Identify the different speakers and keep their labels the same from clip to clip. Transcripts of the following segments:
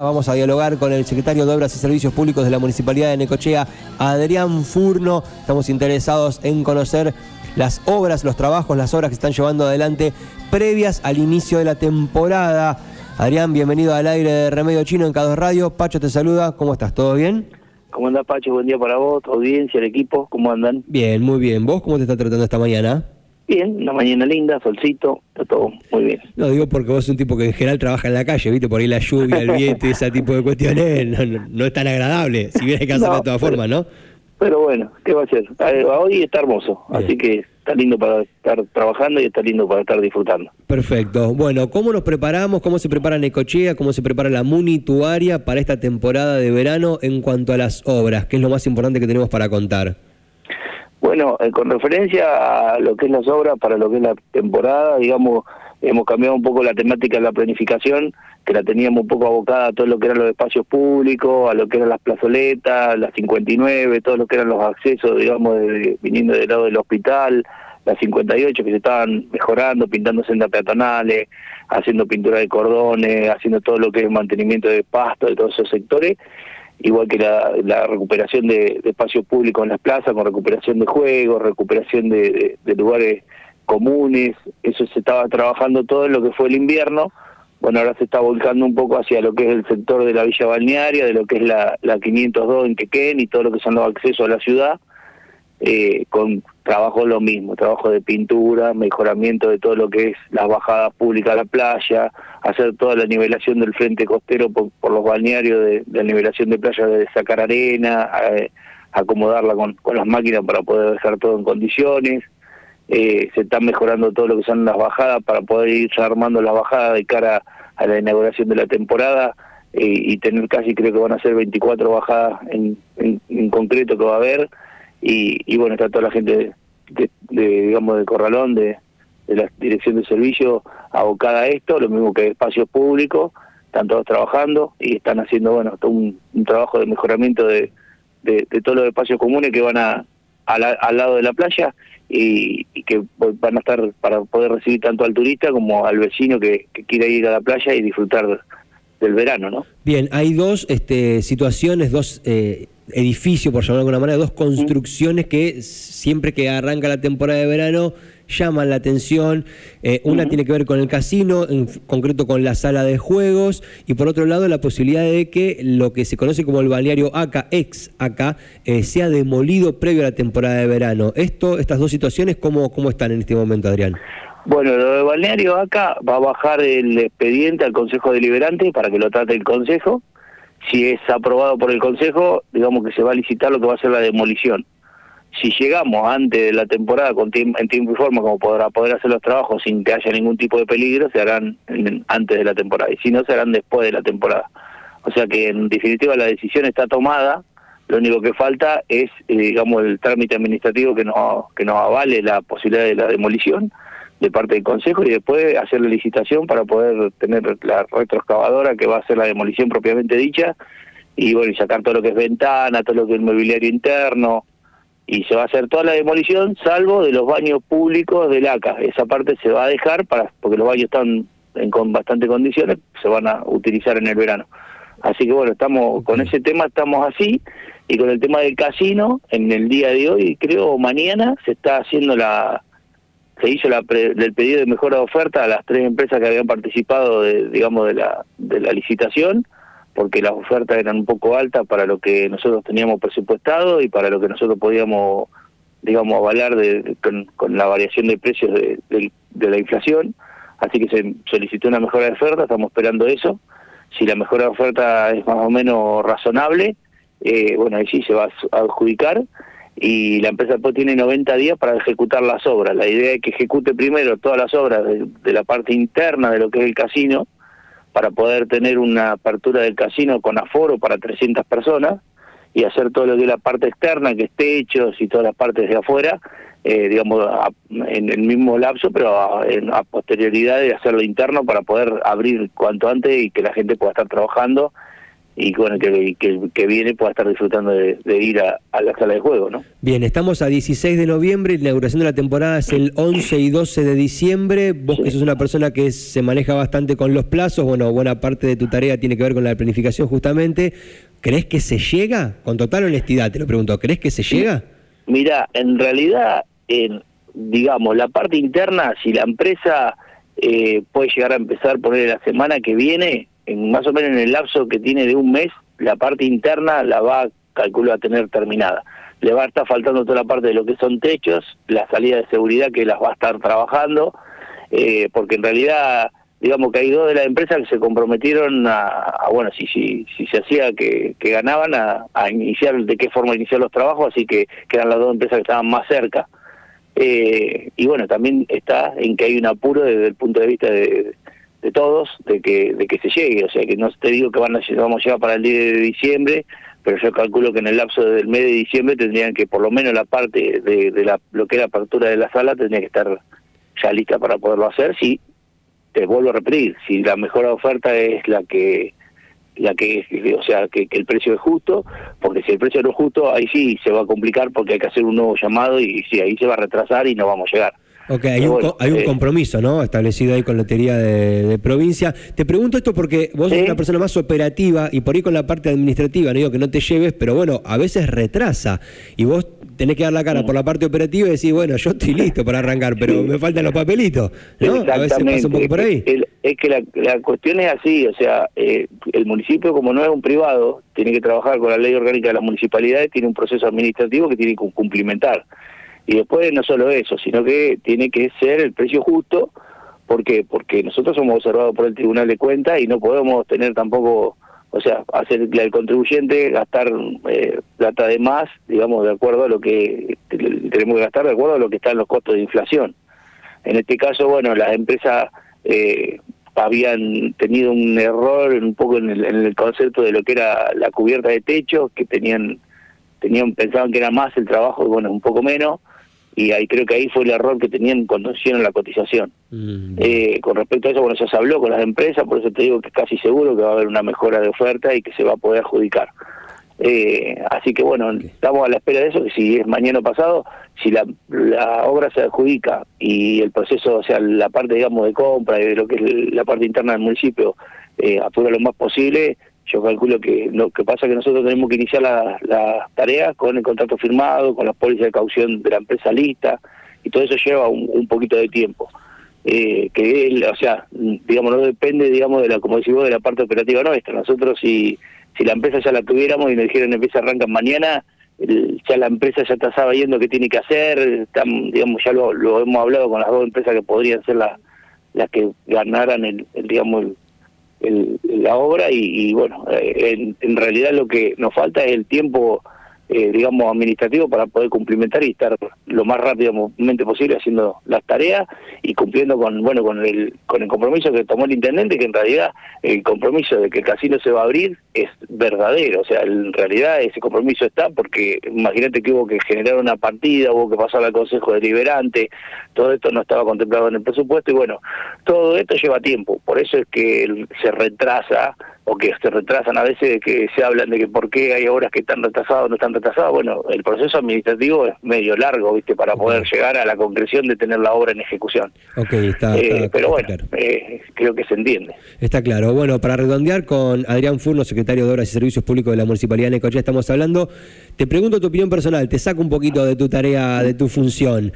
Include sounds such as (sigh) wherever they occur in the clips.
Speaker 1: Vamos a dialogar con el secretario de Obras y Servicios Públicos de la Municipalidad de Necochea, Adrián Furno. Estamos interesados en conocer las obras, los trabajos, las obras que están llevando adelante previas al inicio de la temporada. Adrián, bienvenido al aire de Remedio Chino en Cados Radio. Pacho te saluda, ¿cómo estás? ¿Todo bien?
Speaker 2: ¿Cómo andás, Pacho? Buen día para vos, audiencia, el equipo, ¿cómo andan?
Speaker 1: Bien, muy bien. ¿Vos cómo te está tratando esta mañana?
Speaker 2: Bien, una mañana linda, solcito, está todo muy bien.
Speaker 1: No, digo porque vos sos un tipo que en general trabaja en la calle, ¿viste? Por ahí la lluvia, el viento y ese tipo de cuestiones (laughs) no, es tan agradable, si bien hay que hacerlo (laughs) de todas formas, ¿no?
Speaker 2: Pero bueno, ¿qué va a ser? Hoy está hermoso, así que está lindo para estar trabajando y está lindo para estar disfrutando.
Speaker 1: Perfecto. Bueno, ¿cómo nos preparamos? ¿Cómo se prepara Necochea? ¿Cómo se prepara la Munituaria para esta temporada de verano en cuanto a las obras? ¿Qué es lo más importante que tenemos para contar?
Speaker 2: Bueno, eh, con referencia a lo que es las obras para lo que es la temporada, digamos, hemos cambiado un poco la temática de la planificación, que la teníamos un poco abocada a todo lo que eran los espacios públicos, a lo que eran las plazoletas, las 59, todo lo que eran los accesos, digamos, viniendo del lado del hospital, las 58 que se estaban mejorando, pintando sendas peatonales, haciendo pintura de cordones, haciendo todo lo que es mantenimiento de pasto de todos esos sectores igual que la, recuperación de, espacios públicos en las plazas, con recuperación de juegos, recuperación de, lugares comunes, eso se estaba trabajando todo en lo que fue el invierno, bueno, ahora se está volcando un poco hacia lo que es el sector de la Villa Balnearia, de lo que es la, la 502 en Quequén y todo lo que son los accesos a la ciudad, eh, con trabajo lo mismo, trabajo de pintura, mejoramiento de todo lo que es las bajadas públicas a la playa, hacer toda la nivelación del frente costero por, los balnearios de, la nivelación de playa, de sacar arena, acomodarla con, con, las máquinas para poder dejar todo en condiciones. Eh, se están mejorando todo lo que son las bajadas para poder ir armando las bajadas de cara a la inauguración de la temporada eh, y tener casi, creo que van a ser 24 bajadas en, en concreto que va a haber y, bueno, está toda la gente de, digamos, de Corralón, de, la Dirección de Servicio, abocada a esto, lo mismo que espacios públicos, están todos trabajando y están haciendo, bueno, todo un, trabajo de mejoramiento de, de, todos los espacios comunes que van a, al lado de la playa y, que van a estar para poder recibir tanto al turista como al vecino que, que quiera ir a la playa y disfrutar del verano, ¿no?
Speaker 1: Bien, hay dos este, situaciones, dos eh, edificio, por llamarlo de alguna manera, dos construcciones que siempre que arranca la temporada de verano llaman la atención. Eh, una tiene que ver con el casino, en concreto con la sala de juegos, y por otro lado la posibilidad de que lo que se conoce como el balneario ACA, ex ACA, eh, sea demolido previo a la temporada de verano. Esto, estas dos situaciones, ¿cómo, cómo están en este momento, Adrián?
Speaker 2: Bueno, lo de balneario ACA va a bajar el expediente al Consejo Deliberante para que lo trate el Consejo si es aprobado por el Consejo, digamos que se va a licitar lo que va a ser la demolición. Si llegamos antes de la temporada con en tiempo y forma como podrá poder hacer los trabajos sin que haya ningún tipo de peligro, se harán antes de la temporada y si no se harán después de la temporada. O sea que en definitiva la decisión está tomada, lo único que falta es eh, digamos el trámite administrativo que nos que nos avale la posibilidad de la demolición de parte del Consejo y después hacer la licitación para poder tener la retroexcavadora que va a hacer la demolición propiamente dicha y bueno y sacar todo lo que es ventana, todo lo que es mobiliario interno y se va a hacer toda la demolición salvo de los baños públicos del ACA. Esa parte se va a dejar para porque los baños están en con bastante condiciones, se van a utilizar en el verano. Así que bueno, estamos con ese tema estamos así y con el tema del casino en el día de hoy, creo mañana se está haciendo la se hizo la el pedido de mejora de oferta a las tres empresas que habían participado, de, digamos, de la, de la licitación, porque las ofertas eran un poco altas para lo que nosotros teníamos presupuestado y para lo que nosotros podíamos, digamos, avalar de, con, la variación de precios de, de, la inflación. Así que se solicitó una mejora de oferta, estamos esperando eso. Si la mejora de oferta es más o menos razonable, eh, bueno, ahí sí se va a adjudicar y la empresa después tiene 90 días para ejecutar las obras. La idea es que ejecute primero todas las obras de, la parte interna de lo que es el casino, para poder tener una apertura del casino con aforo para 300 personas y hacer todo lo que es la parte externa, que es techos y todas las partes de afuera, eh, digamos, en el mismo lapso, pero a, a posterioridad de hacerlo interno para poder abrir cuanto antes y que la gente pueda estar trabajando y bueno, que, que, que viene pueda estar disfrutando de, ir a, la sala de juego, ¿no?
Speaker 1: Bien, estamos a 16 de noviembre, la inauguración de la temporada es el 11 y 12 de diciembre, vos que sos una persona que se maneja bastante con los plazos, bueno, buena parte de tu tarea tiene que ver con la planificación justamente, ¿crees que se llega? Con total honestidad te lo pregunto, ¿crees que se llega?
Speaker 2: Mira, en realidad, en, digamos, la parte interna, si la empresa eh, puede llegar a empezar poner la semana que viene, en más o menos en el lapso que tiene de un mes, la parte interna la va, calculo, a tener terminada. Le va a estar faltando toda la parte de lo que son techos, la salida de seguridad que las va a estar trabajando, eh, porque en realidad, digamos que hay dos de las empresas que se comprometieron a, bueno, si, si, si se hacía que, que ganaban, a, a, iniciar, de qué forma iniciar los trabajos, así que, que eran las dos empresas que estaban más cerca. Eh, y bueno, también está en que hay un apuro desde el punto de vista de, de todos de que de que se llegue, o sea que no te digo que van a, vamos a llegar para el 10 de diciembre, pero yo calculo que en el lapso del mes de diciembre tendrían que por lo menos la parte de, de la, lo que es la apertura de la sala tendría que estar ya lista para poderlo hacer, si te vuelvo a repetir, si la mejor oferta es la que la que o sea que, el precio es justo porque si el precio no es justo ahí sí se va a complicar porque hay que hacer un nuevo llamado y sí ahí se va a retrasar y no vamos a llegar
Speaker 1: Ok, hay, un, hay un eh, compromiso, ¿no? Establecido ahí con Lotería de, Provincia. Te pregunto esto porque vos sos una persona más operativa y por ahí con la parte administrativa, no digo que no te lleves, pero bueno, a veces retrasa y vos tenés que dar la cara por la parte operativa y decir, bueno, yo estoy (laughs) listo para arrancar, pero me faltan los papelitos, ¿no? A veces pasa un poco por ahí.
Speaker 2: es que la, cuestión es así, o sea, eh, el municipio como no es un privado, tiene que trabajar con la ley orgánica de las municipalidades, tiene un proceso administrativo que tiene que cumplimentar. Y después no solo eso, sino que tiene que ser el precio justo. ¿Por qué? Porque nosotros somos observados por el Tribunal de Cuentas y no podemos tener tampoco, o sea, hacer el contribuyente gastar eh, plata de más, digamos, de acuerdo a lo que tenemos que gastar, de acuerdo a lo que están los costos de inflación. En este caso, bueno, las empresas eh, habían tenido un error un poco en el, en el concepto de lo que era la cubierta de techo, que tenían tenían pensaban que era más el trabajo, bueno, un poco menos y ahí creo que ahí fue el error que tenían cuando hicieron la cotización. Mm, eh, con respecto a eso, bueno, ya se habló con las empresas, por eso te digo que es casi seguro que va a haber una mejora de oferta y que se va a poder adjudicar. Eh, así que bueno, estamos a la espera de eso, que si es mañana pasado, si la, la obra se adjudica y el proceso, o sea, la parte, digamos, de compra y de lo que es la parte interna del municipio, eh, apura lo más posible, yo calculo que lo que pasa es que nosotros tenemos que iniciar las la tareas con el contrato firmado, con la póliza de caución de la empresa lista, y todo eso lleva un, poquito de tiempo. Eh, que o sea, digamos, no depende, digamos, de la, como decimos, de la parte operativa nuestra. Nosotros si, si la empresa ya la tuviéramos y nos dijeran empieza arrancan mañana, ya la empresa ya está sabiendo qué tiene que hacer, están, digamos, ya lo, hemos hablado con las dos empresas que podrían ser las las que ganaran el, el digamos, el, el, la obra y, bueno, eh, en, en, realidad lo que nos falta es el tiempo eh, digamos, administrativo para poder cumplimentar y estar lo más rápidamente posible haciendo las tareas y cumpliendo con, bueno, con el, con el compromiso que tomó el intendente, que en realidad el compromiso de que el casino se va a abrir es verdadero, o sea, en realidad ese compromiso está porque imagínate que hubo que generar una partida, hubo que pasar al Consejo Deliberante, todo esto no estaba contemplado en el presupuesto y bueno, todo esto lleva tiempo, por eso es que se retrasa o que se retrasan a veces, que se hablan de que por qué hay obras que están retrasadas o no están retrasadas. Bueno, el proceso administrativo es medio largo, ¿viste? Para poder llegar a la concreción de tener la obra en ejecución.
Speaker 1: Ok, está,
Speaker 2: eh, Pero bueno, eh, creo que se entiende.
Speaker 1: Está claro. Bueno, para redondear con Adrián Furno, secretario de Obras y Servicios Públicos de la Municipalidad de Necochea, estamos hablando. Te pregunto tu opinión personal, te saco un poquito de tu tarea, de tu función.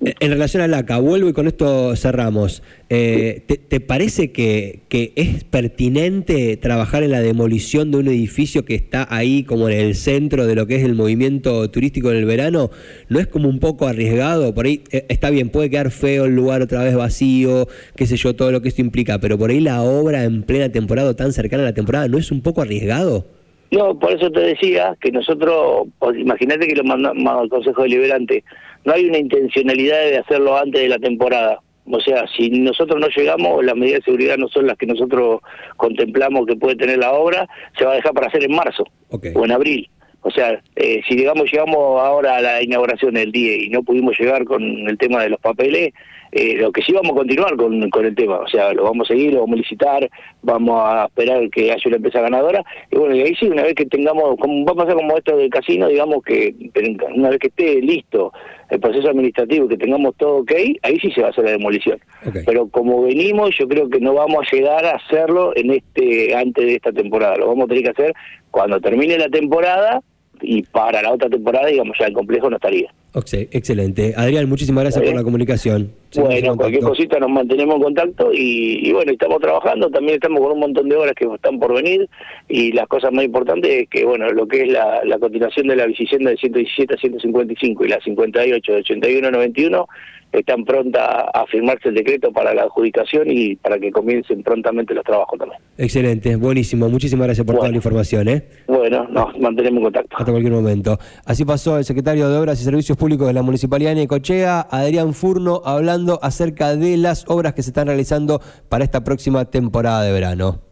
Speaker 1: En relación al ACA, vuelvo y con esto cerramos. Eh, ¿te, parece que, que, es pertinente trabajar en la demolición de un edificio que está ahí como en el centro de lo que es el movimiento turístico en el verano? ¿No es como un poco arriesgado? Por ahí eh, está bien, puede quedar feo el lugar otra vez vacío, qué sé yo, todo lo que esto implica, pero por ahí la obra en plena temporada tan cercana a la temporada, ¿no es un poco arriesgado?
Speaker 2: No, por eso te decía que nosotros, imagínate que lo mandamos al Consejo Deliberante, no hay una intencionalidad de hacerlo antes de la temporada. O sea, si nosotros no llegamos, las medidas de seguridad no son las que nosotros contemplamos que puede tener la obra, se va a dejar para hacer en marzo o en abril. O sea, eh, si digamos llegamos ahora a la inauguración del día y no pudimos llegar con el tema de los papeles, eh, lo que sí vamos a continuar con, con el tema, o sea, lo vamos a seguir, lo vamos a licitar, vamos a esperar que haya una empresa ganadora, y bueno, y ahí sí, una vez que tengamos, como va a pasar como esto del casino, digamos que una vez que esté listo el proceso administrativo, que tengamos todo ok, ahí sí se va a hacer la demolición. Pero como venimos, yo creo que no vamos a llegar a hacerlo en este antes de esta temporada, lo vamos a tener que hacer cuando termine la temporada y para la otra temporada, digamos, ya el complejo no estaría.
Speaker 1: Excelente. Adrián, muchísimas gracias por la comunicación.
Speaker 2: bueno, cualquier cosita nos mantenemos en contacto y, bueno, estamos trabajando, también estamos con un montón de horas que están por venir y las cosas más importantes es que, bueno, lo que es la, continuación de la vicisienda de 117 a 155 y la 58 de 81 a 91 están prontas a firmarse el decreto para la adjudicación y para que comiencen prontamente los trabajos también.
Speaker 1: Excelente, buenísimo. Muchísimas gracias por toda la información. ¿eh?
Speaker 2: Bueno, nos mantenemos en contacto.
Speaker 1: Hasta cualquier momento. Así pasó el secretario de Obras y Servicios Públicos de la Municipalidad de Necochea, Adrián Furno, hablando acerca de las obras que se están realizando para esta próxima temporada de verano.